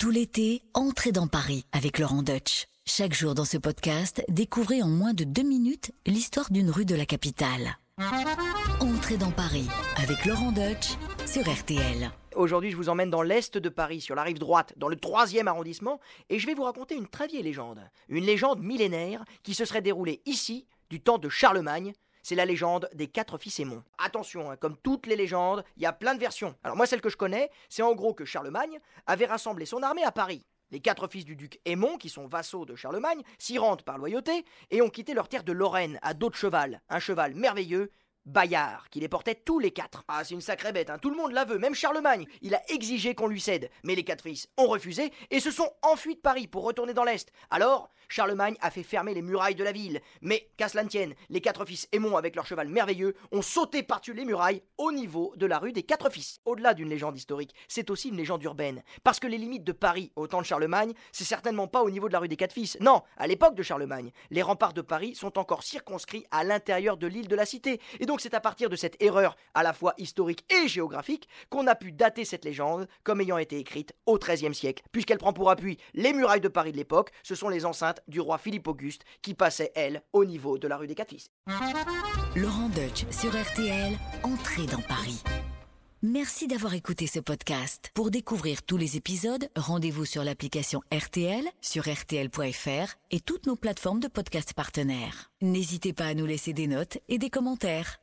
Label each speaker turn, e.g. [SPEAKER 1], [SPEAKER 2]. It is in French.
[SPEAKER 1] Tout l'été, entrez dans Paris avec Laurent Deutsch. Chaque jour dans ce podcast, découvrez en moins de deux minutes l'histoire d'une rue de la capitale. Entrez dans Paris avec Laurent Deutsch sur RTL.
[SPEAKER 2] Aujourd'hui, je vous emmène dans l'est de Paris, sur la rive droite, dans le troisième arrondissement, et je vais vous raconter une très vieille légende. Une légende millénaire qui se serait déroulée ici, du temps de Charlemagne. C'est la légende des quatre fils Aymon. Attention, hein, comme toutes les légendes, il y a plein de versions. Alors moi, celle que je connais, c'est en gros que Charlemagne avait rassemblé son armée à Paris. Les quatre fils du duc Aymon, qui sont vassaux de Charlemagne, s'y rendent par loyauté et ont quitté leur terre de Lorraine à dos de cheval, un cheval merveilleux Bayard, qui les portait tous les quatre. Ah, c'est une sacrée bête, hein. tout le monde la veut, même Charlemagne. Il a exigé qu'on lui cède, mais les quatre fils ont refusé et se sont enfuis de Paris pour retourner dans l'Est. Alors, Charlemagne a fait fermer les murailles de la ville. Mais, qu'à cela ne tienne, les quatre fils Aymon, avec leur cheval merveilleux, ont sauté par-dessus les murailles au niveau de la rue des quatre fils. Au-delà d'une légende historique, c'est aussi une légende urbaine. Parce que les limites de Paris au temps de Charlemagne, c'est certainement pas au niveau de la rue des quatre fils. Non, à l'époque de Charlemagne, les remparts de Paris sont encore circonscrits à l'intérieur de l'île de la Cité. Donc, c'est à partir de cette erreur à la fois historique et géographique qu'on a pu dater cette légende comme ayant été écrite au XIIIe siècle, puisqu'elle prend pour appui les murailles de Paris de l'époque, ce sont les enceintes du roi Philippe Auguste qui passaient, elles, au niveau de la rue des Quatre Fils.
[SPEAKER 1] Laurent Deutsch sur RTL, entrez dans Paris. Merci d'avoir écouté ce podcast. Pour découvrir tous les épisodes, rendez-vous sur l'application RTL, sur rtl.fr et toutes nos plateformes de podcast partenaires. N'hésitez pas à nous laisser des notes et des commentaires.